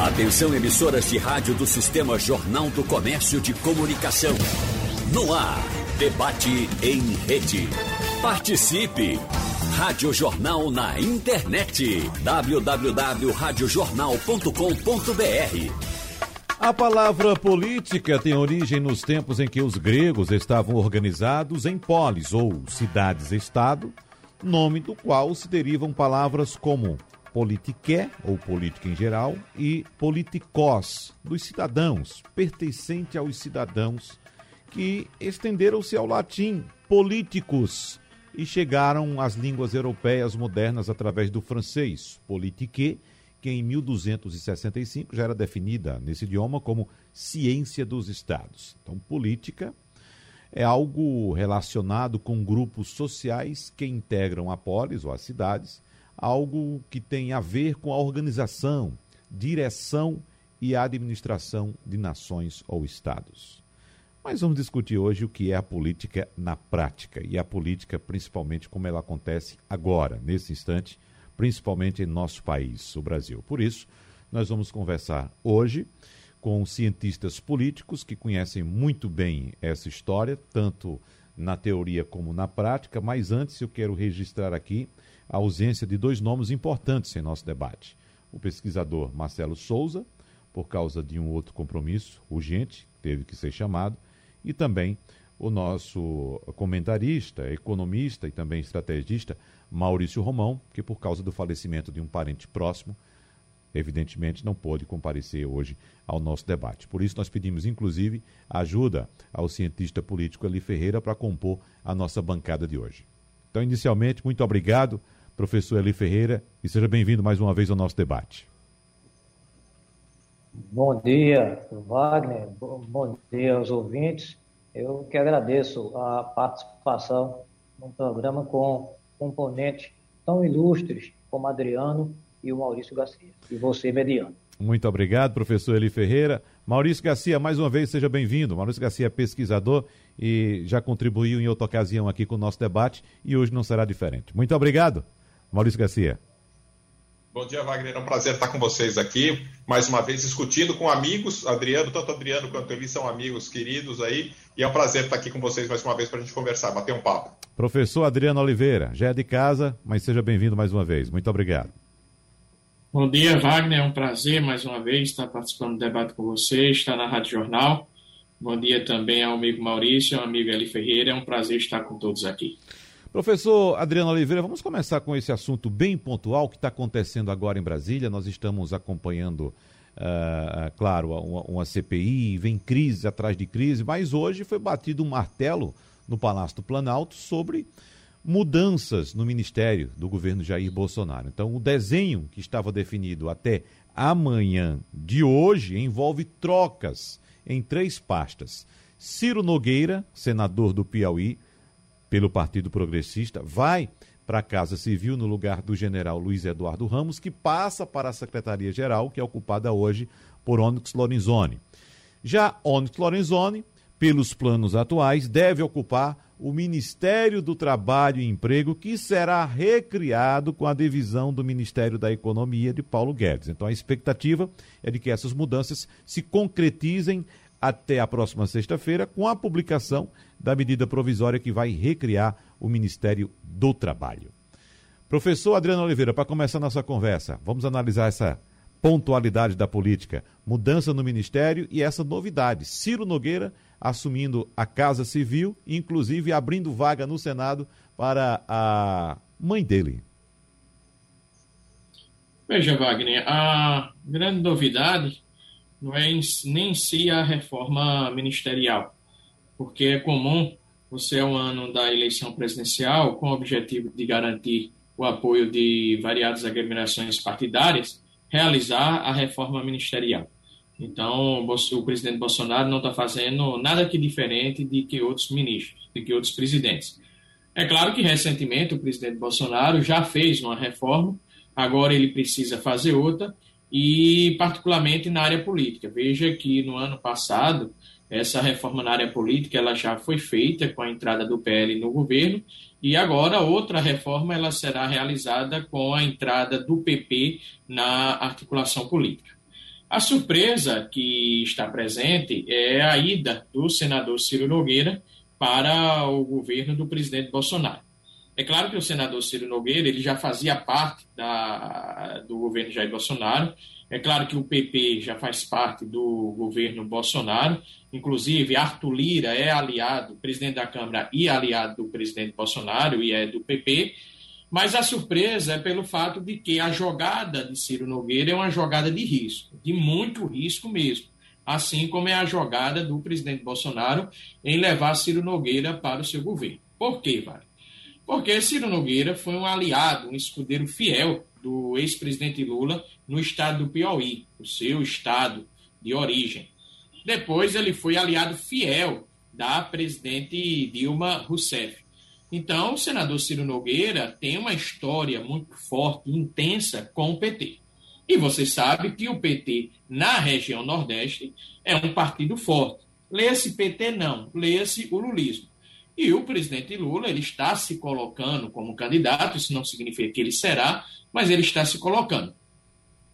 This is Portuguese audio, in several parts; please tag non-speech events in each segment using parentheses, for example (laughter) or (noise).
Atenção emissoras de rádio do Sistema Jornal do Comércio de Comunicação. No ar, debate em rede. Participe! Rádio Jornal na internet. www.radiojornal.com.br a palavra política tem origem nos tempos em que os gregos estavam organizados em polis ou cidades-estado, nome do qual se derivam palavras como politiqué, ou política em geral, e politikos, dos cidadãos, pertencente aos cidadãos, que estenderam-se ao latim politicus e chegaram às línguas europeias modernas através do francês, politique, que em 1265 já era definida nesse idioma como ciência dos estados. Então, política é algo relacionado com grupos sociais que integram a polis ou as cidades algo que tem a ver com a organização, direção e administração de nações ou estados. Mas vamos discutir hoje o que é a política na prática e a política principalmente como ela acontece agora, nesse instante, principalmente em nosso país, o Brasil. Por isso, nós vamos conversar hoje com cientistas políticos que conhecem muito bem essa história, tanto na teoria como na prática, mas antes eu quero registrar aqui a ausência de dois nomes importantes em nosso debate. O pesquisador Marcelo Souza, por causa de um outro compromisso urgente, teve que ser chamado, e também o nosso comentarista, economista e também estrategista Maurício Romão, que por causa do falecimento de um parente próximo, evidentemente não pôde comparecer hoje ao nosso debate. Por isso nós pedimos inclusive ajuda ao cientista político Eli Ferreira para compor a nossa bancada de hoje. Então, inicialmente, muito obrigado professor Eli Ferreira, e seja bem-vindo mais uma vez ao nosso debate. Bom dia, Wagner, bom dia aos ouvintes. Eu que agradeço a participação num programa com componentes tão ilustres como Adriano e o Maurício Garcia, e você, Mediano. Muito obrigado, professor Eli Ferreira. Maurício Garcia, mais uma vez, seja bem-vindo. Maurício Garcia é pesquisador e já contribuiu em outra ocasião aqui com o nosso debate e hoje não será diferente. Muito obrigado. Maurício Garcia. Bom dia, Wagner. É um prazer estar com vocês aqui, mais uma vez discutindo com amigos. Adriano, tanto Adriano quanto Eli são amigos queridos aí, e é um prazer estar aqui com vocês mais uma vez para a gente conversar, bater um papo. Professor Adriano Oliveira, já é de casa, mas seja bem-vindo mais uma vez. Muito obrigado. Bom dia, Wagner. É um prazer mais uma vez estar participando do debate com você, estar na Rádio Jornal. Bom dia também ao amigo Maurício, ao amigo Eli Ferreira. É um prazer estar com todos aqui. Professor Adriano Oliveira, vamos começar com esse assunto bem pontual que está acontecendo agora em Brasília. Nós estamos acompanhando, uh, claro, uma, uma, CPI, vem crise atrás de crise, mas hoje foi batido um martelo no Palácio do Planalto sobre mudanças no ministério do governo Jair Bolsonaro. Então, o desenho que estava definido até amanhã de hoje envolve trocas em três pastas. Ciro Nogueira, senador do Piauí, pelo Partido Progressista, vai para a Casa Civil no lugar do general Luiz Eduardo Ramos, que passa para a Secretaria-Geral, que é ocupada hoje por Onyx Lorenzoni. Já Onyx Lorenzoni, pelos planos atuais, deve ocupar o Ministério do Trabalho e Emprego, que será recriado com a divisão do Ministério da Economia de Paulo Guedes. Então a expectativa é de que essas mudanças se concretizem até a próxima sexta-feira com a publicação da medida provisória que vai recriar o Ministério do Trabalho. Professor Adriano Oliveira, para começar nossa conversa, vamos analisar essa pontualidade da política, mudança no Ministério e essa novidade. Ciro Nogueira assumindo a Casa Civil, inclusive abrindo vaga no Senado para a mãe dele. Veja, Wagner, a grande novidade não é nem em si a reforma ministerial, porque é comum você, um ano da eleição presidencial, com o objetivo de garantir o apoio de variadas agremiações partidárias, realizar a reforma ministerial. Então, o presidente Bolsonaro não está fazendo nada que diferente de que outros ministros, de que outros presidentes. É claro que recentemente o presidente Bolsonaro já fez uma reforma, agora ele precisa fazer outra, e particularmente na área política. Veja que no ano passado essa reforma na área política ela já foi feita com a entrada do PL no governo e agora outra reforma ela será realizada com a entrada do PP na articulação política. A surpresa que está presente é a ida do senador Ciro Nogueira para o governo do presidente Bolsonaro. É claro que o senador Ciro Nogueira ele já fazia parte da, do governo Jair Bolsonaro. É claro que o PP já faz parte do governo Bolsonaro. Inclusive, Arthur Lira é aliado, presidente da Câmara e aliado do presidente Bolsonaro e é do PP. Mas a surpresa é pelo fato de que a jogada de Ciro Nogueira é uma jogada de risco, de muito risco mesmo. Assim como é a jogada do presidente Bolsonaro em levar Ciro Nogueira para o seu governo. Por quê, Vale? Porque Ciro Nogueira foi um aliado, um escudeiro fiel do ex-presidente Lula no estado do Piauí, o seu estado de origem. Depois ele foi aliado fiel da presidente Dilma Rousseff. Então, o senador Ciro Nogueira tem uma história muito forte intensa com o PT. E você sabe que o PT, na região Nordeste, é um partido forte. Leia-se PT, não, leia-se o lulismo. E o presidente Lula ele está se colocando como candidato, isso não significa que ele será, mas ele está se colocando.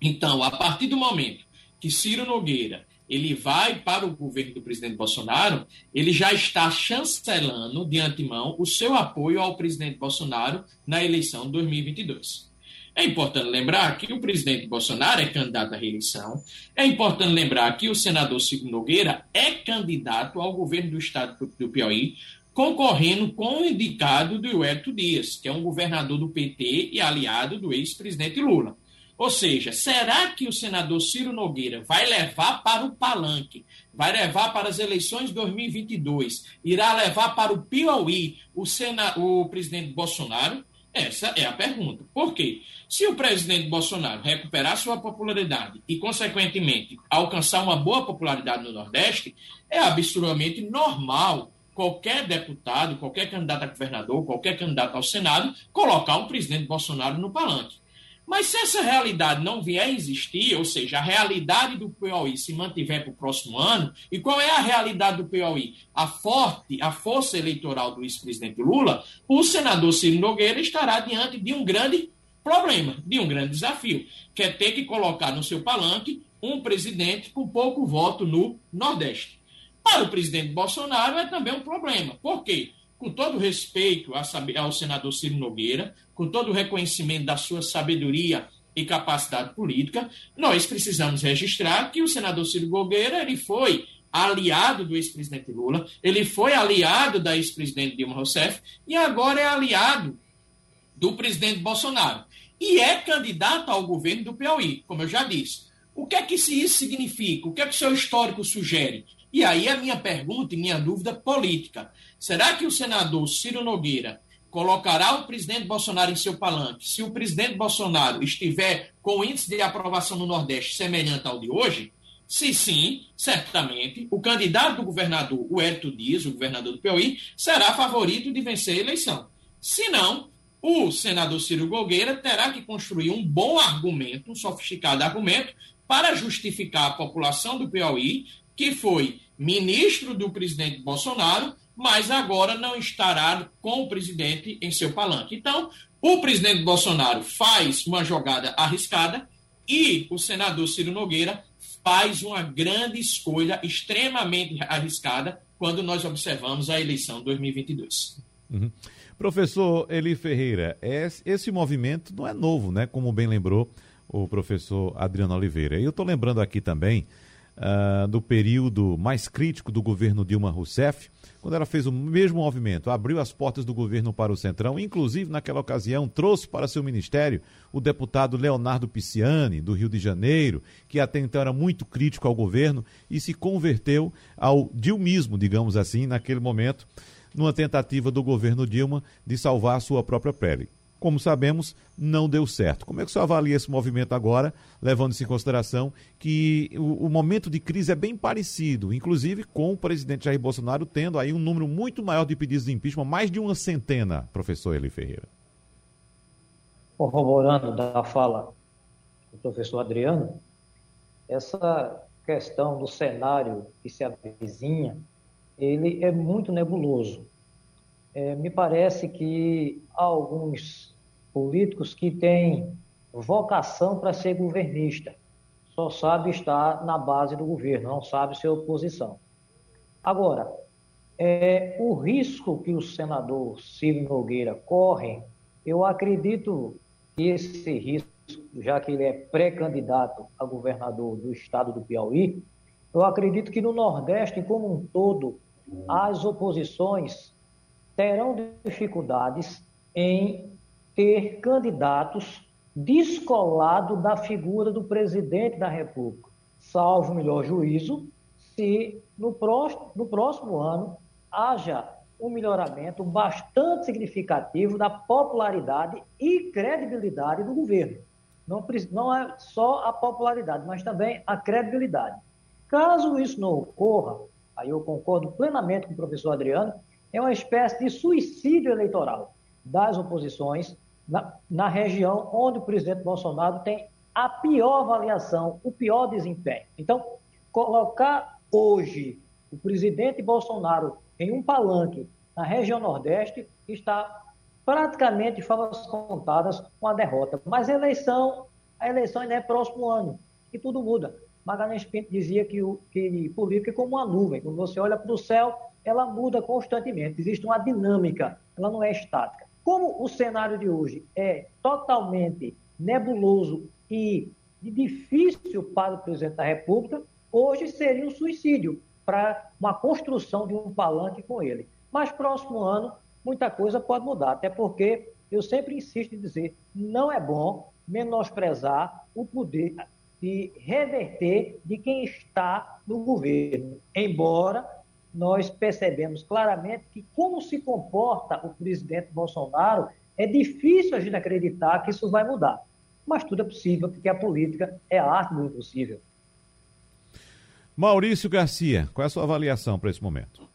Então, a partir do momento que Ciro Nogueira ele vai para o governo do presidente Bolsonaro, ele já está chancelando de antemão o seu apoio ao presidente Bolsonaro na eleição de 2022. É importante lembrar que o presidente Bolsonaro é candidato à reeleição. É importante lembrar que o senador Ciro Nogueira é candidato ao governo do estado do Piauí, concorrendo com o indicado do Huerto Dias, que é um governador do PT e aliado do ex-presidente Lula. Ou seja, será que o senador Ciro Nogueira vai levar para o palanque, vai levar para as eleições de 2022, irá levar para o Piauí o, sena, o presidente Bolsonaro? Essa é a pergunta. Por quê? Se o presidente Bolsonaro recuperar sua popularidade e, consequentemente, alcançar uma boa popularidade no Nordeste, é absolutamente normal qualquer deputado, qualquer candidato a governador, qualquer candidato ao Senado, colocar o presidente Bolsonaro no palanque. Mas se essa realidade não vier a existir, ou seja, a realidade do Piauí se mantiver para o próximo ano, e qual é a realidade do Piauí? A forte, a força eleitoral do ex-presidente Lula, o senador Ciro Nogueira estará diante de um grande problema, de um grande desafio, que é ter que colocar no seu palanque um presidente com pouco voto no Nordeste. Para o presidente Bolsonaro é também um problema. Por quê? Com todo respeito ao senador Ciro Nogueira, com todo o reconhecimento da sua sabedoria e capacidade política, nós precisamos registrar que o senador Ciro Nogueira ele foi aliado do ex-presidente Lula, ele foi aliado da ex-presidente Dilma Rousseff e agora é aliado do presidente Bolsonaro. E é candidato ao governo do Piauí, como eu já disse. O que é que isso significa? O que é que o seu histórico sugere? E aí a minha pergunta e minha dúvida política. Será que o senador Ciro Nogueira colocará o presidente Bolsonaro em seu palanque se o presidente Bolsonaro estiver com o índice de aprovação no Nordeste semelhante ao de hoje? Se sim, certamente, o candidato do governador, o Hélio Dias, o governador do Piauí, será favorito de vencer a eleição. Se não, o senador Ciro Nogueira terá que construir um bom argumento, um sofisticado argumento, para justificar a população do Piauí, que foi ministro do presidente Bolsonaro, mas agora não estará com o presidente em seu palanque. Então, o presidente Bolsonaro faz uma jogada arriscada e o senador Ciro Nogueira faz uma grande escolha extremamente arriscada quando nós observamos a eleição 2022. Uhum. Professor Eli Ferreira, esse movimento não é novo, né? Como bem lembrou o professor Adriano Oliveira. Eu estou lembrando aqui também uh, do período mais crítico do governo Dilma Rousseff, quando ela fez o mesmo movimento, abriu as portas do governo para o Centrão, inclusive naquela ocasião trouxe para seu ministério o deputado Leonardo Pisciani, do Rio de Janeiro, que até então era muito crítico ao governo e se converteu ao dilmismo, digamos assim, naquele momento, numa tentativa do governo Dilma de salvar a sua própria pele como sabemos, não deu certo. Como é que você avalia esse movimento agora, levando-se em consideração que o, o, momento de crise é bem parecido, inclusive com o presidente Jair Bolsonaro tendo aí um número muito maior de pedidos de impeachment, mais de uma centena, professor Eli Ferreira? Corroborando da fala do professor Adriano, essa questão do cenário que se avizinha, ele é muito nebuloso é, me parece que há alguns políticos que têm vocação para ser governista, só sabe estar na base do governo, não sabe ser oposição. Agora, é, o risco que o senador Ciro Nogueira corre, eu acredito que esse risco, já que ele é pré-candidato a governador do estado do Piauí, eu acredito que no Nordeste como um todo, as oposições terão dificuldades em ter candidatos descolados da figura do presidente da República, salvo melhor juízo, se no próximo, no próximo ano haja um melhoramento bastante significativo da popularidade e credibilidade do governo. Não, não é só a popularidade, mas também a credibilidade. Caso isso não ocorra, aí eu concordo plenamente com o professor Adriano, é uma espécie de suicídio eleitoral das oposições na, na região onde o presidente Bolsonaro tem a pior avaliação, o pior desempenho. Então, colocar hoje o presidente Bolsonaro em um palanque na região Nordeste está praticamente de favas contadas com a derrota. Mas a eleição, a eleição ainda é próximo ano e tudo muda. Magalhães Pinto dizia que, o, que política é como uma nuvem. Quando você olha para o céu, ela muda constantemente. Existe uma dinâmica, ela não é estática. Como o cenário de hoje é totalmente nebuloso e difícil para o presidente da República, hoje seria um suicídio para uma construção de um palanque com ele. Mas próximo ano, muita coisa pode mudar, até porque eu sempre insisto em dizer, não é bom menosprezar o poder de reverter de quem está no governo, embora nós percebemos claramente que como se comporta o presidente Bolsonaro, é difícil a gente acreditar que isso vai mudar. Mas tudo é possível, porque a política é a arte do impossível. Maurício Garcia, qual é a sua avaliação para esse momento?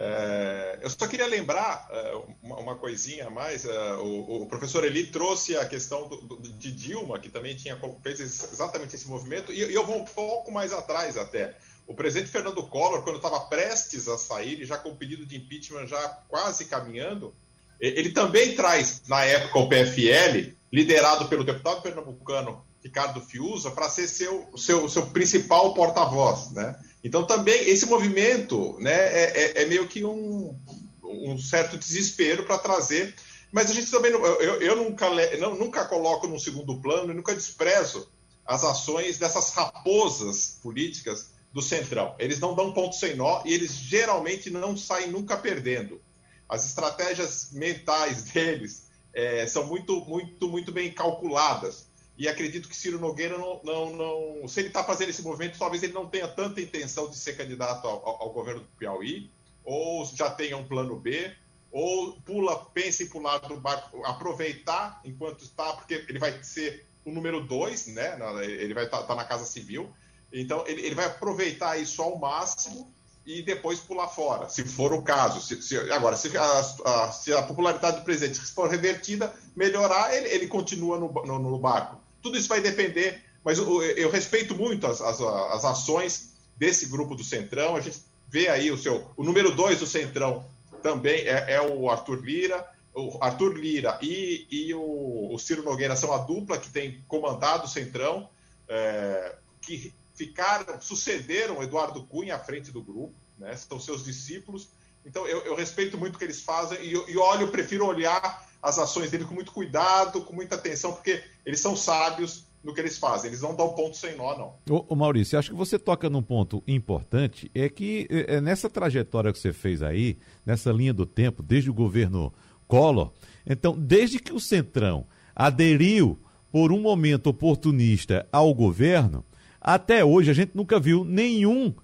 É, eu só queria lembrar é, uma, uma, coisinha a mais. É, o, o, professor Eli trouxe a questão do, do, de Dilma, que também tinha fez exatamente esse movimento, e, e, eu vou um pouco mais atrás até. O presidente Fernando Collor, quando estava prestes a sair, já com o pedido de impeachment já quase caminhando, ele também traz, na época, o PFL, liderado pelo deputado pernambucano Ricardo Fiuza para ser seu, seu, seu principal porta-voz, né? Então também esse movimento, né, é, é, é meio que um, um certo desespero para trazer, mas a gente também eu, eu nunca não, nunca coloco no segundo plano e nunca desprezo as ações dessas raposas políticas do centrão. Eles não dão ponto sem nó e eles geralmente não saem nunca perdendo. As estratégias mentais deles é, são muito muito muito bem calculadas e acredito que Ciro Nogueira não, não, não se ele está fazendo esse movimento, talvez ele não tenha tanta intenção de ser candidato ao, ao, governo do Piauí, ou já tenha um plano B, ou pula, pensa em pular do barco, aproveitar enquanto está, porque ele vai ser o número dois, né? Ele vai estar tá, tá na Casa Civil, então ele, ele vai aproveitar isso ao máximo e depois pular fora, se for o caso. Se, se, agora, se a, a, se a, popularidade do presidente for revertida, melhorar, ele, ele continua no, no, no barco. Tudo isso vai depender, mas eu, eu respeito muito as, as, as, ações desse grupo do Centrão. A gente vê aí o seu. O número dois do Centrão também é, é o Arthur Lira. O Arthur Lira e, e o, o, Ciro Nogueira são a dupla que tem comandado o Centrão, é, que ficaram, sucederam Eduardo Cunha à frente do grupo, né? São seus discípulos. Então eu, eu respeito muito o que eles fazem e, e olho, eu prefiro olhar as ações dele com muito cuidado, com muita atenção, porque eles são sábios no que eles fazem. Eles não dão ponto sem nó, não. Ô, ô Maurício, acho que você toca num ponto importante, é que é, é, nessa trajetória que você fez aí, nessa linha do tempo, desde o governo Collor, então, desde que o Centrão aderiu por um momento oportunista ao governo, até hoje a gente nunca viu nenhum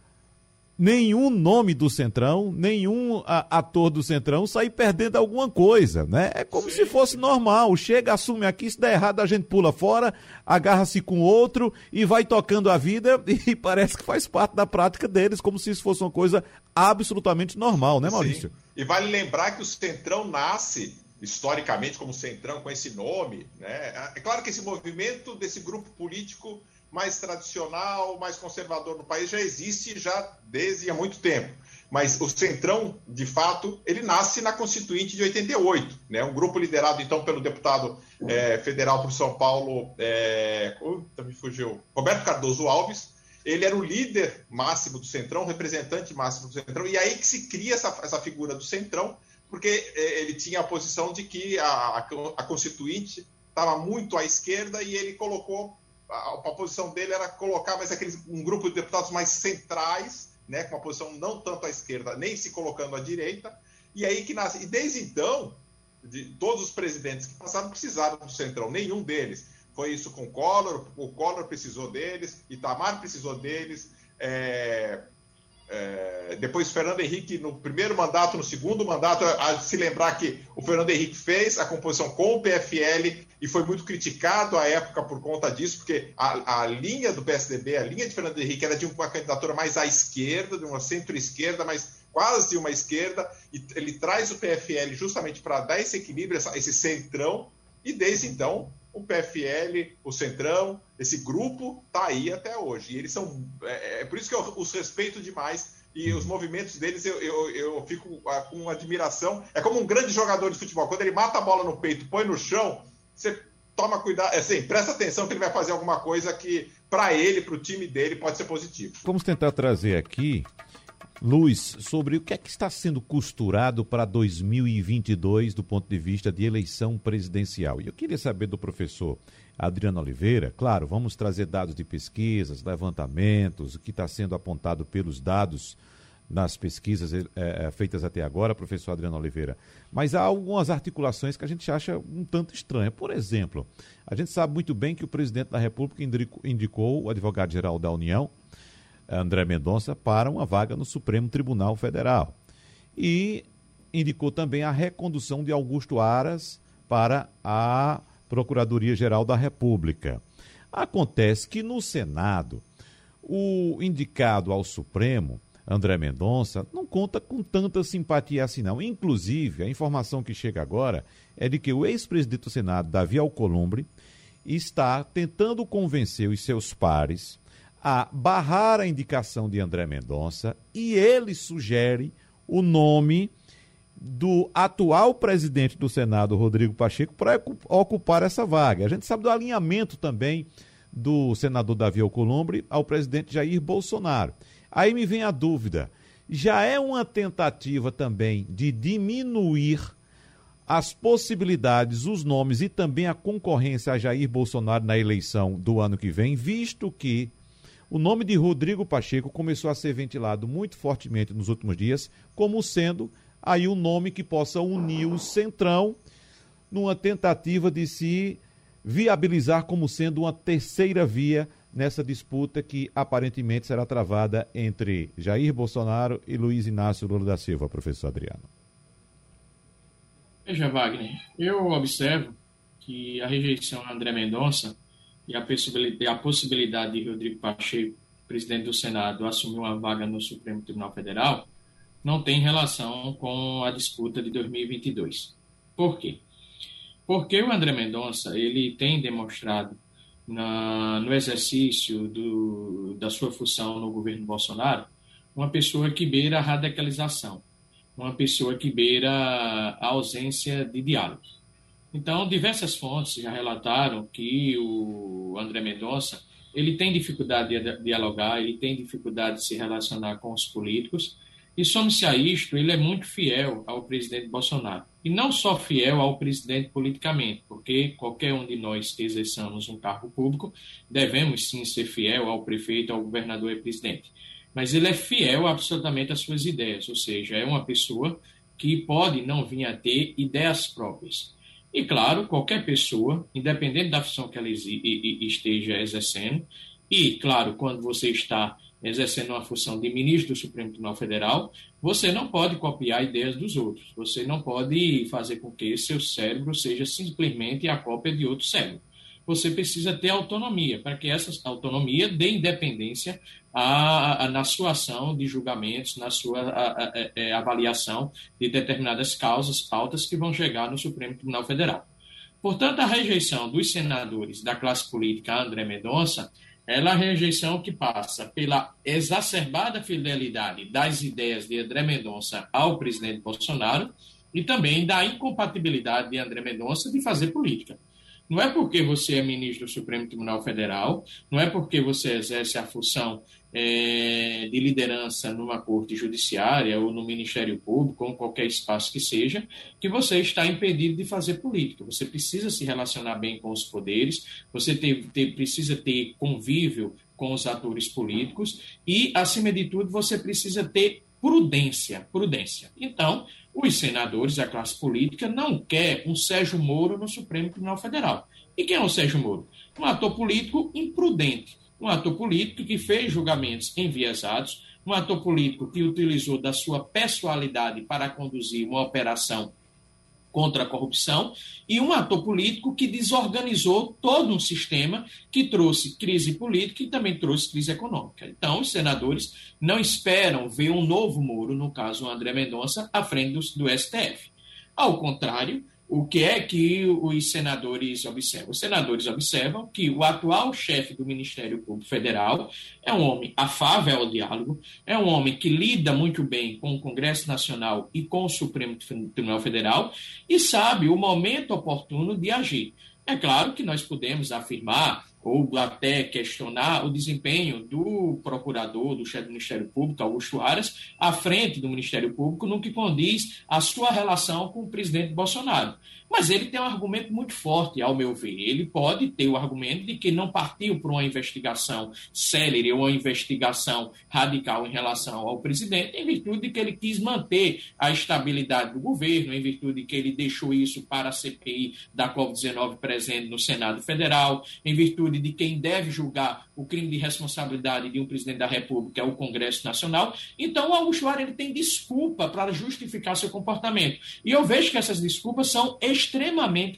nenhum nome do Centrão, nenhum ator do Centrão sair perdendo alguma coisa, né? É como Sim. se fosse normal. Chega, assume aqui, se der errado a gente pula fora, agarra-se com outro e vai tocando a vida (laughs) e parece que faz parte da prática deles, como se isso fosse uma coisa absolutamente normal, né, Maurício? Sim. E vale lembrar que o Centrão nasce historicamente como Centrão com esse nome, né? É claro que esse movimento desse grupo político mais tradicional, mais conservador no país já existe já desde há muito tempo. mas o Centrão, de fato, ele nasce na Constituinte de 88, né? um grupo liderado então pelo deputado é, federal por São Paulo, é, me fugiu, Roberto Cardoso Alves, ele era o líder máximo do Centrão, representante máximo do Centrão, e aí que se cria essa, essa figura do Centrão, porque é, ele tinha a posição de que a, a Constituinte estava muito à esquerda e ele colocou, a, a posição dele era colocar mais aqueles, um grupo de deputados mais centrais, né, com uma posição não tanto à esquerda, nem se colocando à direita, e aí que nasce. E desde então, de todos os presidentes que passaram precisaram do Centrão, nenhum deles. Foi isso com o Collor, o Collor precisou deles, Itamar precisou deles, é, é, depois Fernando Henrique no primeiro mandato, no segundo mandato, a se lembrar que o Fernando Henrique fez a composição com o PFL e foi muito criticado à época por conta disso, porque a, a linha do PSDB, a linha de Fernando Henrique era de uma candidatura mais à esquerda, de uma centro-esquerda, mas quase uma esquerda, e ele traz o PFL justamente para dar esse equilíbrio, esse centrão, e desde então o PFL, o Centrão, esse grupo está aí até hoje. E eles são. É, é, por isso que eu os respeito demais. E os movimentos deles eu, eu, eu fico ah, com admiração. É como um grande jogador de futebol. Quando ele mata a bola no peito, põe no chão, você toma cuidado, é assim, presta atenção que ele vai fazer alguma coisa que, para ele, para o time dele, pode ser positivo. Vamos tentar trazer aqui luz sobre o que é que está sendo costurado para 2022 do ponto de vista de eleição presidencial. E eu queria saber do professor Adriano Oliveira, claro, vamos trazer dados de pesquisas, levantamentos, o que está sendo apontado pelos dados nas pesquisas é, feitas até agora, professor Adriano Oliveira. Mas há algumas articulações que a gente acha um tanto estranha. Por exemplo, a gente sabe muito bem que o presidente da República indicou o advogado-geral da União, André Mendonça para uma vaga no Supremo Tribunal Federal. E indicou também a recondução de Augusto Aras para a Procuradoria-Geral da República. Acontece que no Senado, o indicado ao Supremo, André Mendonça, não conta com tanta simpatia assim não. Inclusive, a informação que chega agora é de que o ex-presidente do Senado, Davi Alcolumbre, está tentando convencer os seus pares a barrar a indicação de André Mendonça e ele sugere o nome do atual presidente do Senado, Rodrigo Pacheco, para ocupar essa vaga. A gente sabe do alinhamento também do senador Davi Alcolumbre ao presidente Jair Bolsonaro. Aí me vem a dúvida: já é uma tentativa também de diminuir as possibilidades, os nomes e também a concorrência a Jair Bolsonaro na eleição do ano que vem, visto que o nome de Rodrigo Pacheco começou a ser ventilado muito fortemente nos últimos dias, como sendo aí um nome que possa unir o Centrão numa tentativa de se viabilizar como sendo uma terceira via nessa disputa que aparentemente será travada entre Jair Bolsonaro e Luiz Inácio Lula da Silva, professor Adriano. Veja, Wagner, eu observo que a rejeição a André Mendonça e a possibilidade, a possibilidade de Rodrigo Pacheco, presidente do Senado, assumir uma vaga no Supremo Tribunal Federal, não tem relação com a disputa de 2022. Por quê? Porque o André Mendonça ele tem demonstrado na, no exercício do, da sua função no governo Bolsonaro uma pessoa que beira a radicalização, uma pessoa que beira a ausência de diálogo. Então, diversas fontes já relataram que o André Mendonça ele tem dificuldade de dialogar, ele tem dificuldade de se relacionar com os políticos, e some-se a isto, ele é muito fiel ao presidente Bolsonaro. E não só fiel ao presidente politicamente, porque qualquer um de nós que exerçamos um cargo público devemos sim ser fiel ao prefeito, ao governador e presidente. Mas ele é fiel absolutamente às suas ideias, ou seja, é uma pessoa que pode não vir a ter ideias próprias. E, claro, qualquer pessoa, independente da função que ela esteja exercendo, e, claro, quando você está exercendo uma função de ministro do Supremo Tribunal Federal, você não pode copiar ideias dos outros. Você não pode fazer com que seu cérebro seja simplesmente a cópia de outro cérebro você precisa ter autonomia, para que essa autonomia dê independência a, a, na sua ação de julgamentos, na sua a, é, avaliação de determinadas causas, pautas que vão chegar no Supremo Tribunal Federal. Portanto, a rejeição dos senadores da classe política André Mendonça Ela é a rejeição que passa pela exacerbada fidelidade das ideias de André Mendonça ao presidente Bolsonaro e também da incompatibilidade de André Mendonça de fazer política. Não é porque você é ministro do Supremo Tribunal Federal, não é porque você exerce a função é, de liderança numa corte judiciária ou no Ministério Público, ou em qualquer espaço que seja, que você está impedido de fazer política. Você precisa se relacionar bem com os poderes, você ter, ter, precisa ter convívio com os atores políticos e, acima de tudo, você precisa ter prudência. Prudência. Então, os senadores, a classe política, não quer um Sérgio Moro no Supremo Tribunal Federal. E quem é o Sérgio Moro? Um ator político imprudente um ator político que fez julgamentos enviesados, um ator político que utilizou da sua pessoalidade para conduzir uma operação contra a corrupção e um ator político que desorganizou todo um sistema que trouxe crise política e também trouxe crise econômica. Então, os senadores não esperam ver um novo Moro, no caso o André Mendonça, à frente do, do STF. Ao contrário, o que é que os senadores observam? Os senadores observam que o atual chefe do Ministério Público Federal é um homem afável ao diálogo, é um homem que lida muito bem com o Congresso Nacional e com o Supremo Tribunal Federal e sabe o momento oportuno de agir. É claro que nós podemos afirmar ou até questionar o desempenho do procurador, do chefe do Ministério Público, Augusto Aras, à frente do Ministério Público, no que condiz à sua relação com o presidente Bolsonaro. Mas ele tem um argumento muito forte, ao meu ver. Ele pode ter o argumento de que não partiu para uma investigação célere ou uma investigação radical em relação ao presidente, em virtude de que ele quis manter a estabilidade do governo, em virtude de que ele deixou isso para a CPI da Covid-19 presente no Senado Federal, em virtude de quem deve julgar o crime de responsabilidade de um presidente da República é o Congresso Nacional. Então, o Augusto Aras ele tem desculpa para justificar seu comportamento. E eu vejo que essas desculpas são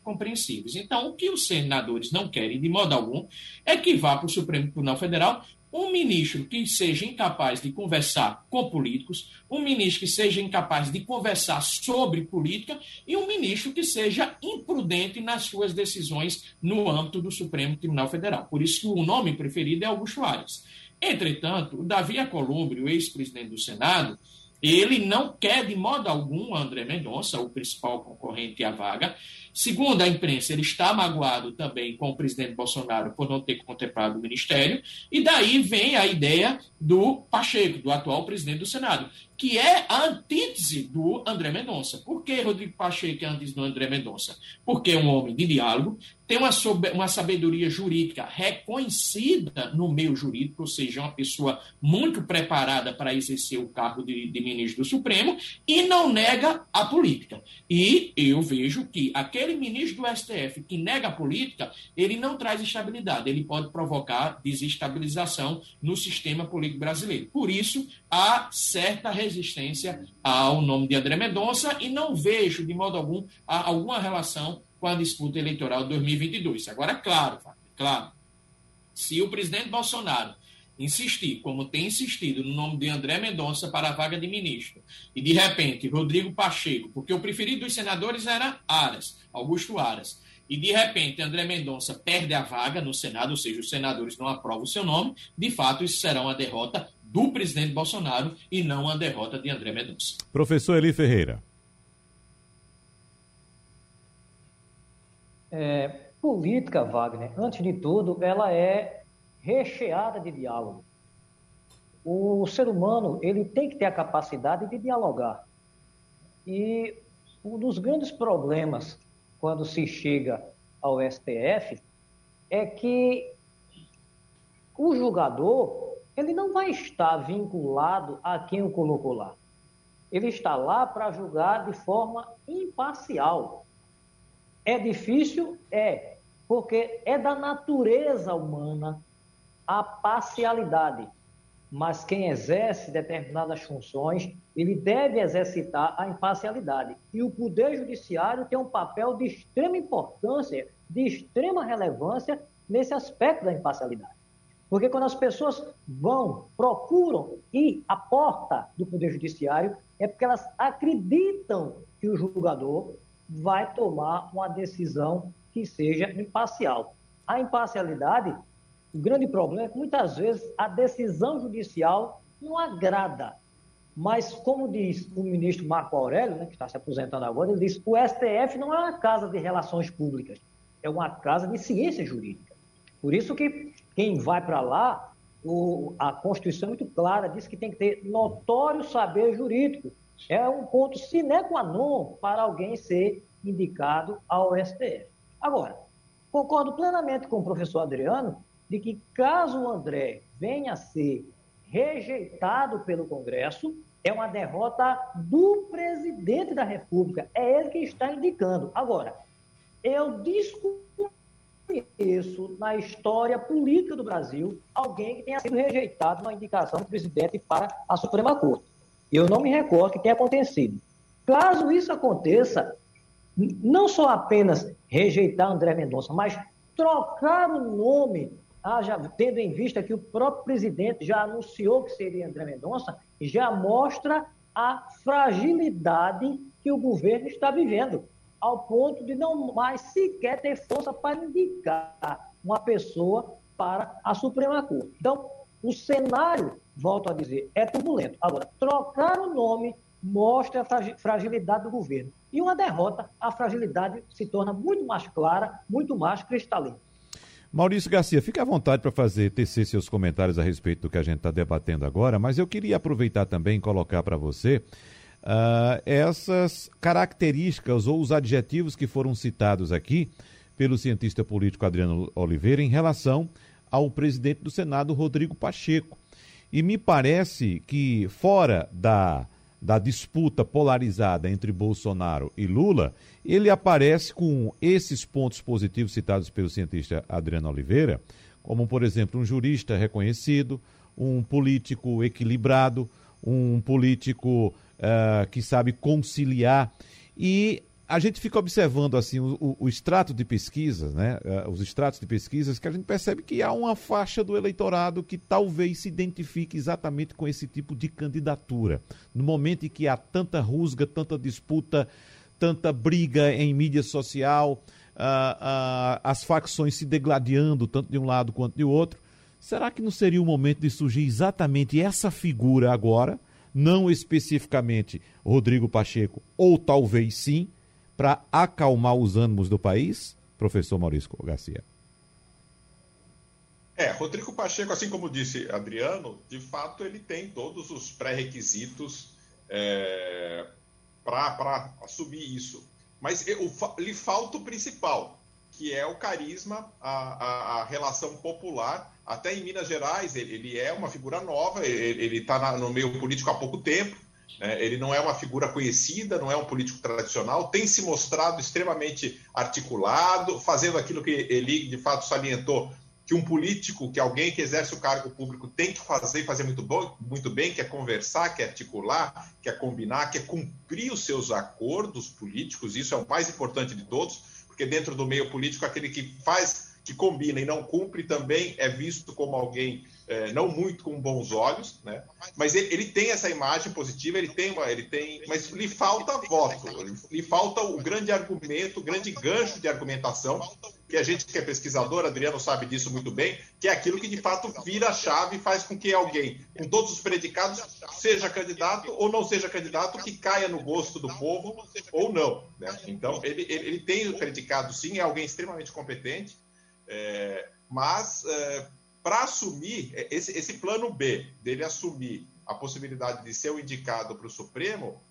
compreensíveis. Então, o que os senadores não querem, de modo algum, é que vá para o Supremo Tribunal Federal um ministro que seja incapaz de conversar com políticos, um ministro que seja incapaz de conversar sobre política e um ministro que seja imprudente nas suas decisões no âmbito do Supremo Tribunal Federal. Por isso que o nome preferido é Augusto Ares. Entretanto, o Davi Alcolumbre, o ex-presidente do Senado, ele não quer de modo algum André Mendonça, o principal concorrente à vaga. Segundo a imprensa, ele está magoado também com o presidente Bolsonaro por não ter contemplado o ministério. E daí vem a ideia do Pacheco, do atual presidente do Senado, que é a antítese do André Mendonça. Por que Rodrigo Pacheco é a antítese do André Mendonça? Porque é um homem de diálogo, tem uma, uma sabedoria jurídica reconhecida no meio jurídico, ou seja, uma pessoa muito preparada para exercer o cargo de, de ministro do Supremo, e não nega a política. E eu vejo que aquele ministro do STF que nega a política, ele não traz estabilidade, ele pode provocar desestabilização no sistema político brasileiro. Por isso, há certa resistência ao nome de André Mendonça e não vejo, de modo algum, alguma relação com a disputa eleitoral de 2022. Agora, claro, claro, se o presidente Bolsonaro insistir, como tem insistido, no nome de André Mendonça para a vaga de ministro, e de repente Rodrigo Pacheco, porque o preferido dos senadores era Aras, Augusto Aras, e de repente André Mendonça perde a vaga no Senado, ou seja, os senadores não aprovam o seu nome, de fato isso será uma derrota do presidente Bolsonaro e não uma derrota de André Mendonça. Professor Eli Ferreira. É, política, Wagner, antes de tudo, ela é recheada de diálogo. O ser humano ele tem que ter a capacidade de dialogar. E um dos grandes problemas quando se chega ao STF é que o julgador ele não vai estar vinculado a quem o colocou lá. Ele está lá para julgar de forma imparcial. É difícil? É, porque é da natureza humana a parcialidade. Mas quem exerce determinadas funções, ele deve exercitar a imparcialidade. E o Poder Judiciário tem um papel de extrema importância, de extrema relevância nesse aspecto da imparcialidade. Porque quando as pessoas vão, procuram ir à porta do Poder Judiciário, é porque elas acreditam que o julgador vai tomar uma decisão que seja imparcial. A imparcialidade O grande problema é que muitas vezes a decisão judicial não agrada. Mas, como diz o ministro Marco Aurélio, né, que está se aposentando agora, ele diz: o STF não é uma casa de relações públicas, é uma casa de ciência jurídica. Por isso que quem vai para lá, o, a Constituição é muito clara, diz que tem que ter notório saber jurídico. É um ponto sine qua non para alguém ser indicado ao STF. Agora, concordo plenamente com o professor Adriano de que caso o André venha a ser rejeitado pelo Congresso, é uma derrota do presidente da República. É ele que está indicando. Agora, eu desconheço na história política do Brasil alguém que tenha sido rejeitado na indicação do presidente para a Suprema Corte. Eu não me recordo que tenha acontecido. Caso isso aconteça, não só apenas rejeitar André Mendonça, mas trocar o nome ah, já, tendo em vista que o próprio presidente já anunciou que seria André Mendonça, já mostra a fragilidade que o governo está vivendo, ao ponto de não mais sequer ter força para indicar uma pessoa para a Suprema Corte. Então, o cenário, volto a dizer, é turbulento. Agora, trocar o nome mostra a fragilidade do governo. E uma derrota, a fragilidade se torna muito mais clara, muito mais cristalina. Maurício Garcia, fique à vontade para fazer, tecer seus comentários a respeito do que a gente está debatendo agora, mas eu queria aproveitar também e colocar para você uh, essas características ou os adjetivos que foram citados aqui pelo cientista político Adriano Oliveira em relação ao presidente do Senado, Rodrigo Pacheco. E me parece que, fora da da disputa polarizada entre Bolsonaro e Lula, ele aparece com esses pontos positivos citados pelo cientista Adriano Oliveira, como, por exemplo, um jurista reconhecido, um político equilibrado, um político uh, que sabe conciliar. E a gente fica observando assim o, o, extrato de pesquisas, né? Uh, os extratos de pesquisas, que a gente percebe que há uma faixa do eleitorado que talvez se identifique exatamente com esse tipo de candidatura. No momento em que há tanta rusga, tanta disputa, tanta briga em mídia social, uh, uh, as facções se degladiando tanto de um lado quanto de outro, será que não seria o momento de surgir exatamente essa figura agora? Não especificamente Rodrigo Pacheco, ou talvez sim, para acalmar os ânimos do país, professor Maurício Garcia? É, Rodrigo Pacheco, assim como disse Adriano, de fato ele tem todos os pré-requisitos é, para assumir isso. Mas lhe falta o principal, que é o carisma, a, a, a relação popular. Até em Minas Gerais, ele, ele é uma figura nova, ele está no meio político há pouco tempo, né? Ele não é uma figura conhecida, não é um político tradicional, tem se mostrado extremamente articulado, fazendo aquilo que ele de fato salientou, que um político, que alguém que exerce o cargo público tem que fazer fazer muito, bom, muito bem, que é conversar, que é articular, que é combinar, que é cumprir os seus acordos políticos, isso é o mais importante de todos, porque dentro do meio político, aquele que faz, que combina e não cumpre também é visto como alguém é, não muito com bons olhos, né? Mas ele, ele, tem essa imagem positiva, ele tem, ele tem, mas lhe falta voto, lhe falta o grande argumento, o grande gancho de argumentação que a gente que é pesquisador, Adriano sabe disso muito bem, que é aquilo que de fato vira a chave e faz com que alguém com todos os predicados seja candidato ou não seja candidato, que caia no gosto do povo ou não. Né? Então ele, ele, tem o predicado sim, é alguém extremamente competente, é, mas é, para assumir é, esse, esse plano B, dele assumir a possibilidade de ser o indicado para o Supremo,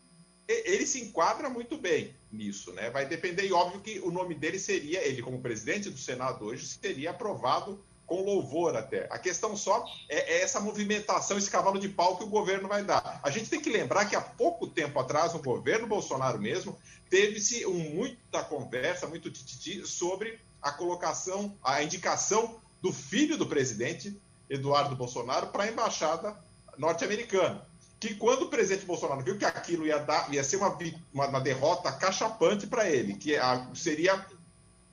ele se enquadra muito bem nisso, né? Vai depender, e óbvio que o nome dele seria, ele como presidente do Senado hoje, seria aprovado com louvor até. A questão só é, é, essa movimentação, esse cavalo de pau que o governo vai dar. A gente tem que lembrar que há pouco tempo atrás, no governo Bolsonaro mesmo, teve-se um, muita conversa, muito tititi, sobre a colocação, a indicação do filho do presidente, Eduardo Bolsonaro, para a embaixada norte-americana. Que quando o presidente Bolsonaro viu que aquilo ia, dar, ia ser uma, uma, uma derrota cachapante para ele, que a, seria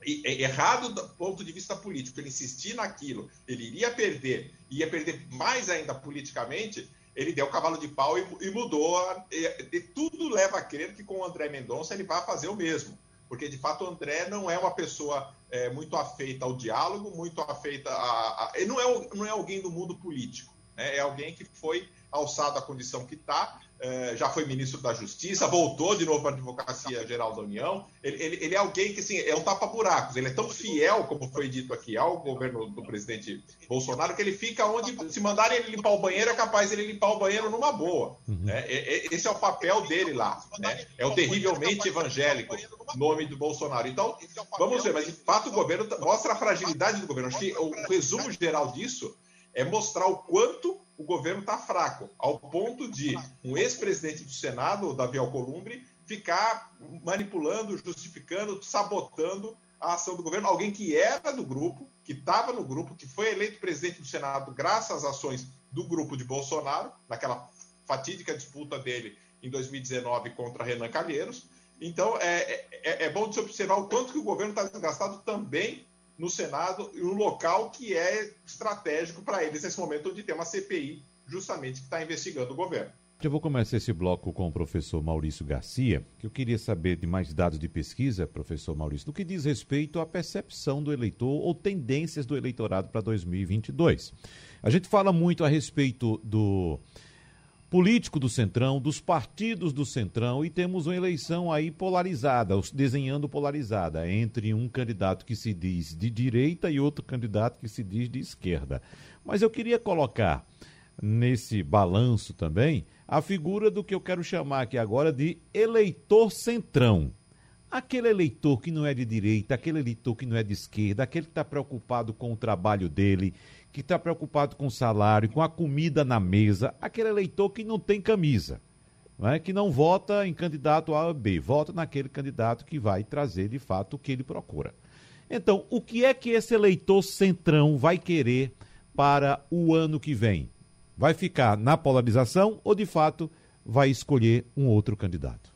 errado do ponto de vista político, ele insistir naquilo, ele iria perder, ia perder mais ainda politicamente, ele deu o cavalo de pau e, e mudou. A, e, e tudo leva a crer que com o André Mendonça ele vai fazer o mesmo porque de fato o André não é uma pessoa é, muito afeita ao diálogo, muito afeita a. a ele não é, não é alguém do mundo político? É alguém que foi alçado à condição que está, é, já foi ministro da Justiça, voltou de novo para a Advocacia Geral da União. Ele, ele, ele, é alguém que assim, é um tapa-buracos, ele é tão fiel, como foi dito aqui, ao governo do presidente Bolsonaro, que ele fica onde, se mandarem ele limpar o banheiro, é capaz ele limpar o banheiro numa boa. Uhum. Né? esse é o papel dele lá. Né? É o terrivelmente evangélico, nome do Bolsonaro. Então, vamos ver, mas de fato o governo mostra a fragilidade do governo. Acho que o resumo geral disso é mostrar o quanto o governo está fraco, ao ponto de um ex-presidente do Senado, o Davi Alcolumbre, ficar manipulando, justificando, sabotando a ação do governo. Alguém que era do grupo, que estava no grupo, que foi eleito presidente do Senado graças às ações do grupo de Bolsonaro, naquela fatídica disputa dele em 2019 contra Renan Calheiros. Então, é, é, é bom de se observar o quanto que o governo está desgastado também no Senado e um local que é estratégico para eles nesse momento onde tem uma CPI justamente que está investigando o governo. Eu vou começar esse bloco com o professor Maurício Garcia, que eu queria saber de mais dados de pesquisa, professor Maurício, no que diz respeito à percepção do eleitor ou tendências do eleitorado para 2022. A gente fala muito a respeito do político do Centrão, dos partidos do Centrão, e temos uma eleição aí polarizada, desenhando polarizada, entre um candidato que se diz de direita e outro candidato que se diz de esquerda. Mas eu queria colocar nesse balanço também a figura do que eu quero chamar aqui agora de eleitor centrão. Aquele eleitor que não é de direita, aquele eleitor que não é de esquerda, aquele que está preocupado com o trabalho dele, que está preocupado com o salário, com a comida na mesa, aquele eleitor que não tem camisa, não é? que não vota em candidato A ou B, vota naquele candidato que vai trazer de fato o que ele procura. Então, o que é que esse eleitor centrão vai querer para o ano que vem? Vai ficar na polarização ou de fato vai escolher um outro candidato?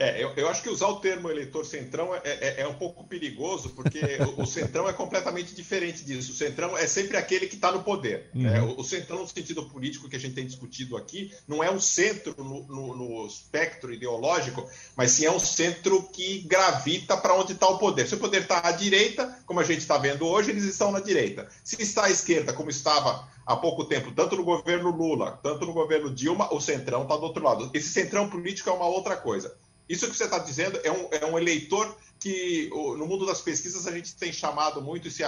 É, eu, eu, acho que usar o termo eleitor centrão é, é, é um pouco perigoso, porque o, o, centrão é completamente diferente disso. O centrão é sempre aquele que está no poder. Uhum. Né? O, o, centrão, no sentido político que a gente tem discutido aqui, não é um centro no, no, no espectro ideológico, mas sim é um centro que gravita para onde está o poder. Se o poder está à direita, como a gente está vendo hoje, eles estão na direita. Se está à esquerda, como estava há pouco tempo, tanto no governo Lula, tanto no governo Dilma, o centrão está do outro lado. Esse centrão político é uma outra coisa. Isso que você está dizendo é um, é um eleitor que, no mundo das pesquisas, a gente tem chamado muito e se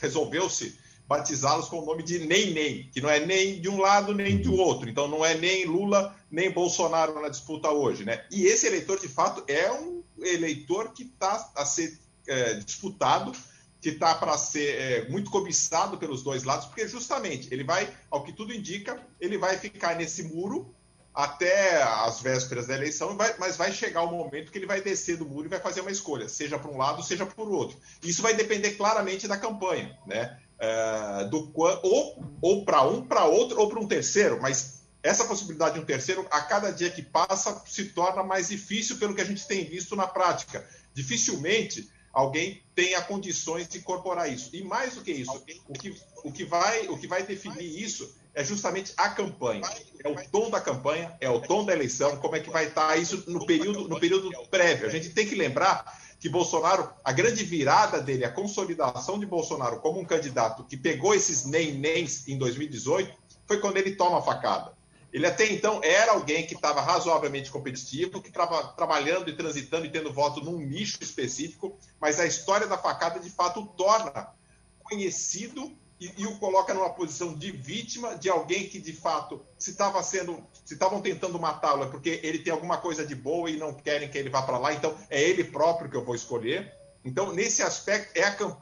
resolveu-se batizá-los com o nome de nem nem, que não é nem de um lado nem do outro. Então não é nem Lula nem Bolsonaro na disputa hoje, né? E esse eleitor de fato é um eleitor que está a ser é, disputado, que está para ser é, muito cobiçado pelos dois lados, porque justamente ele vai, ao que tudo indica, ele vai ficar nesse muro até as vésperas da eleição, mas vai chegar o momento que ele vai descer do muro e vai fazer uma escolha, seja para um lado, seja por outro. Isso vai depender claramente da campanha, né? É, do, ou ou para um, para outro, ou para um terceiro, mas essa possibilidade de um terceiro, a cada dia que passa, se torna mais difícil pelo que a gente tem visto na prática. Dificilmente alguém tenha condições de incorporar isso. E mais do que isso, o que, o que, vai, o que vai definir isso é justamente a campanha. É o tom da campanha, é o tom da eleição, como é que vai estar isso no período, no período prévio. A gente tem que lembrar que Bolsonaro, a grande virada dele, a consolidação de Bolsonaro como um candidato que pegou esses nem-nems em 2018, foi quando ele toma a facada. Ele até então era alguém que estava razoavelmente competitivo, que estava trabalhando e transitando e tendo voto num nicho específico, mas a história da facada de fato o torna conhecido e, e, o coloca numa posição de vítima de alguém que de fato se estava sendo se estavam tentando matá-lo é porque ele tem alguma coisa de boa e não querem que ele vá para lá então é ele próprio que eu vou escolher. Então nesse aspecto é a, camp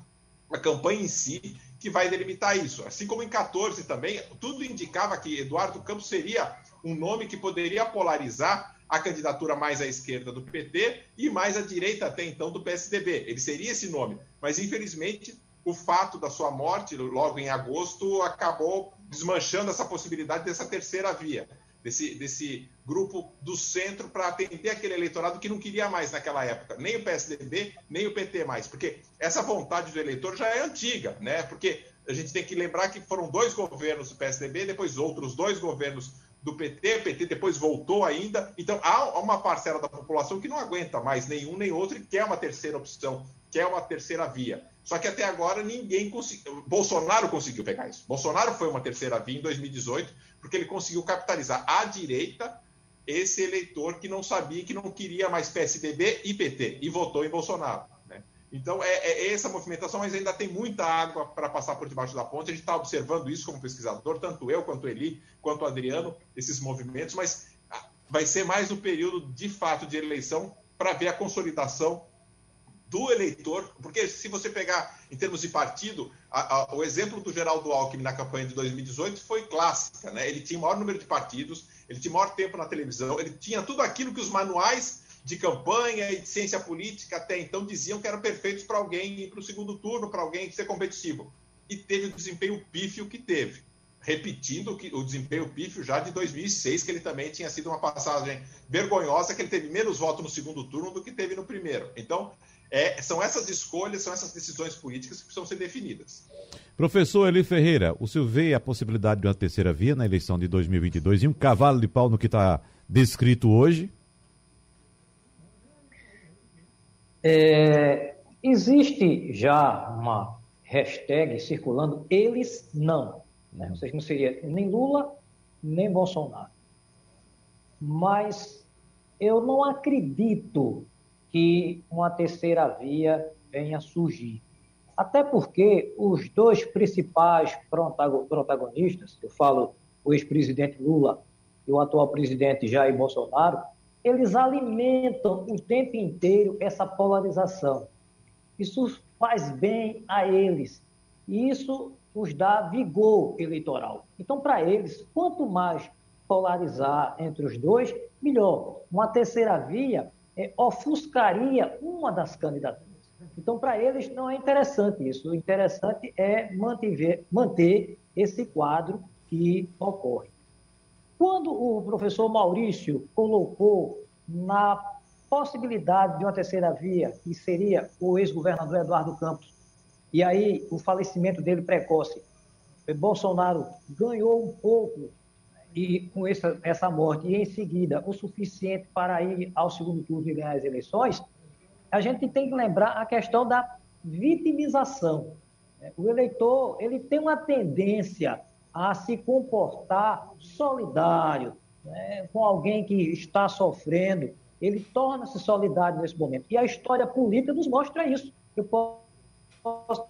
a campanha em si que vai delimitar isso. Assim como em 14 também tudo indicava que Eduardo Campos seria um nome que poderia polarizar a candidatura mais à esquerda do PT e mais à direita até então do PSDB ele seria esse nome. Mas infelizmente o fato da sua morte, logo em agosto, acabou desmanchando essa possibilidade dessa terceira via, desse, desse grupo do centro para atender aquele eleitorado que não queria mais naquela época, nem o PSDB, nem o PT mais, porque essa vontade do eleitor já é antiga, né? Porque a gente tem que lembrar que foram dois governos do PSDB, depois outros dois governos do PT, PT depois voltou ainda. Então há uma parcela da população que não aguenta mais nenhum nem outro e quer uma terceira opção, quer uma terceira via. Só que até agora ninguém conseguiu. Bolsonaro conseguiu pegar isso. Bolsonaro foi uma terceira via em 2018, porque ele conseguiu capitalizar à direita esse eleitor que não sabia, que não queria mais PSDB e PT, e votou em Bolsonaro. Né? Então, é, é, essa movimentação, mas ainda tem muita água para passar por debaixo da ponte. A gente está observando isso como pesquisador, tanto eu, quanto Eli, quanto Adriano, esses movimentos, mas ah, vai ser mais um período de fato de eleição para ver a consolidação do eleitor, porque se você pegar em termos de partido, a, a, o exemplo do Geraldo Alckmin na campanha de 2018 foi clássica, né? Ele tinha o maior número de partidos, ele tinha maior tempo na televisão, ele tinha tudo aquilo que os manuais de campanha e de ciência política até então diziam que eram perfeitos para alguém ir para o segundo turno, para alguém ser competitivo. E teve o desempenho pífio que teve. Repetindo o desempenho pífio já de 2006, que ele também tinha sido uma passagem vergonhosa, que ele teve menos votos no segundo turno do que teve no primeiro. Então, é, são essas escolhas, são essas decisões políticas que precisam ser definidas. Professor Eli Ferreira, o senhor vê a possibilidade de uma terceira via na eleição de 2022 e um cavalo de pau no que está descrito hoje? É, existe já uma hashtag circulando, eles não. Né? Ou seja, não seria nem Lula, nem Bolsonaro. Mas eu não acredito que uma terceira via venha surgir. Até porque os dois principais protagonistas, eu falo o ex-presidente Lula e o atual presidente Jair Bolsonaro, eles alimentam o tempo inteiro essa polarização. Isso faz bem a eles. E isso os dá vigor eleitoral. Então, para eles, quanto mais polarizar entre os dois, melhor. Uma terceira via é, ofuscaria uma das candidaturas. Então, para eles, não é interessante isso. O interessante é manter, manter esse quadro que ocorre. Quando o professor Maurício colocou na possibilidade de uma terceira via, que seria o ex-governador Eduardo Campos, e aí o falecimento dele precoce, Bolsonaro ganhou um pouco e com essa, essa morte, e em seguida o suficiente para ir ao segundo turno e ganhar as eleições, a gente tem que lembrar a questão da vitimização. O eleitor ele tem uma tendência a se comportar solidário né, com alguém que está sofrendo, ele torna-se solidário nesse momento. E a história política nos mostra isso. Eu posso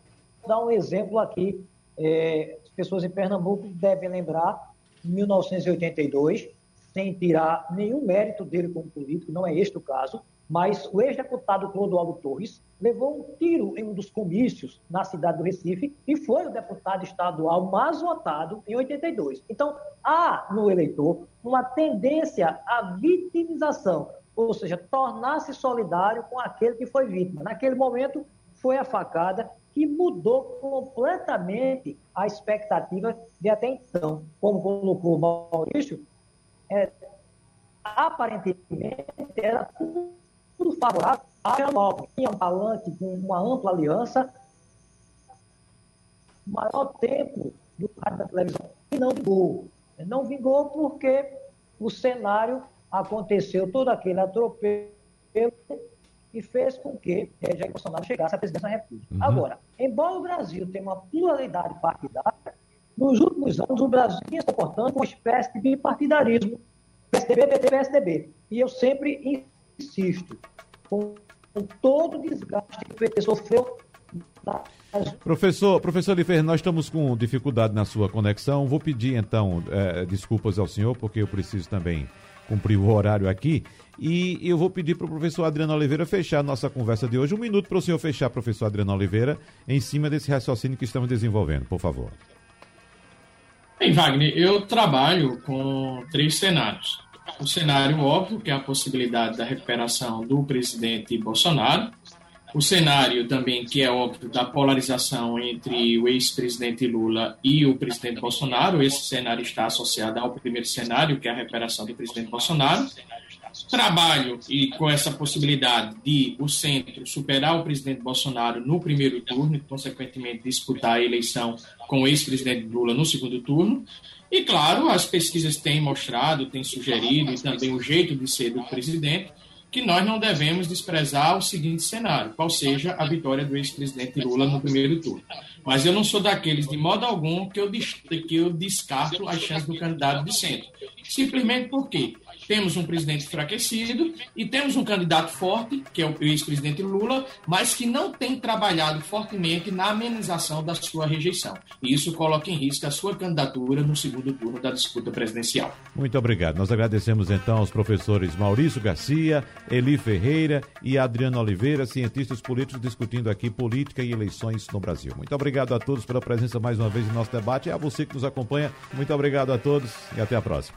dar um exemplo aqui. É, as pessoas em Pernambuco devem lembrar, em 1982, sem tirar nenhum mérito dele como político, não é este o caso, mas o ex-deputado Clodoaldo Torres levou um tiro em um dos comícios na cidade do Recife e foi o deputado estadual mais votado em 82. Então, há no eleitor uma tendência à vitimização, ou seja, tornar-se solidário com aquele que foi vítima. Naquele momento, foi a facada que mudou completamente a expectativa de até então. Como colocou o Maurício, é, aparentemente era tudo tudo favorável a Nova. Tinha um palanque com uma ampla aliança, maior tempo do rádio da televisão, e não vingou. Não vingou porque o cenário aconteceu todo aquele atropelo e fez com que eh, Jair Bolsonaro chegasse à presidência da República. Uhum. Agora, embora o Brasil tenha uma pluralidade partidária, nos últimos anos o Brasil vinha se comportando com uma espécie de bipartidarismo. PSDB, PT, PSDB. E eu sempre insisto, com, com todo o desgaste que o PT sofreu Professor, professor Oliveira, nós estamos com dificuldade na sua conexão. Vou pedir então é, desculpas ao senhor, porque eu preciso também cumprir o horário aqui. E eu vou pedir para o professor Adriano Oliveira fechar a nossa conversa de hoje. Um minuto para o senhor fechar, professor Adriano Oliveira, em cima desse raciocínio que estamos desenvolvendo, por favor. Bem, Wagner, eu trabalho com três cenários o cenário óbvio, que é a possibilidade da recuperação do presidente Bolsonaro, o cenário também que é óbvio da polarização entre o ex-presidente Lula e o presidente Bolsonaro. Esse cenário está associado ao primeiro cenário, que é a recuperação do presidente Bolsonaro. Trabalho e com essa possibilidade de o centro superar o presidente Bolsonaro no primeiro turno e, consequentemente, disputar a eleição com o ex-presidente Lula no segundo turno. E, claro, as pesquisas têm mostrado, têm sugerido, e também o jeito de ser do presidente, que nós não devemos desprezar o seguinte cenário, qual seja a vitória do ex-presidente Lula no primeiro turno. Mas eu não sou daqueles, de modo algum, que eu, que eu descarto as chances do candidato de centro. Simplesmente porque temos um presidente enfraquecido e temos um candidato forte, que é o ex-presidente Lula, mas que não tem trabalhado fortemente na amenização da sua rejeição. E isso coloca em risco a sua candidatura no segundo turno da disputa presidencial. Muito obrigado. Nós agradecemos então aos professores Maurício Garcia, Eli Ferreira e Adriano Oliveira, cientistas políticos, discutindo aqui política e eleições no Brasil. Muito obrigado a todos pela presença mais uma vez em nosso debate e a você que nos acompanha. Muito obrigado a todos e até a próxima.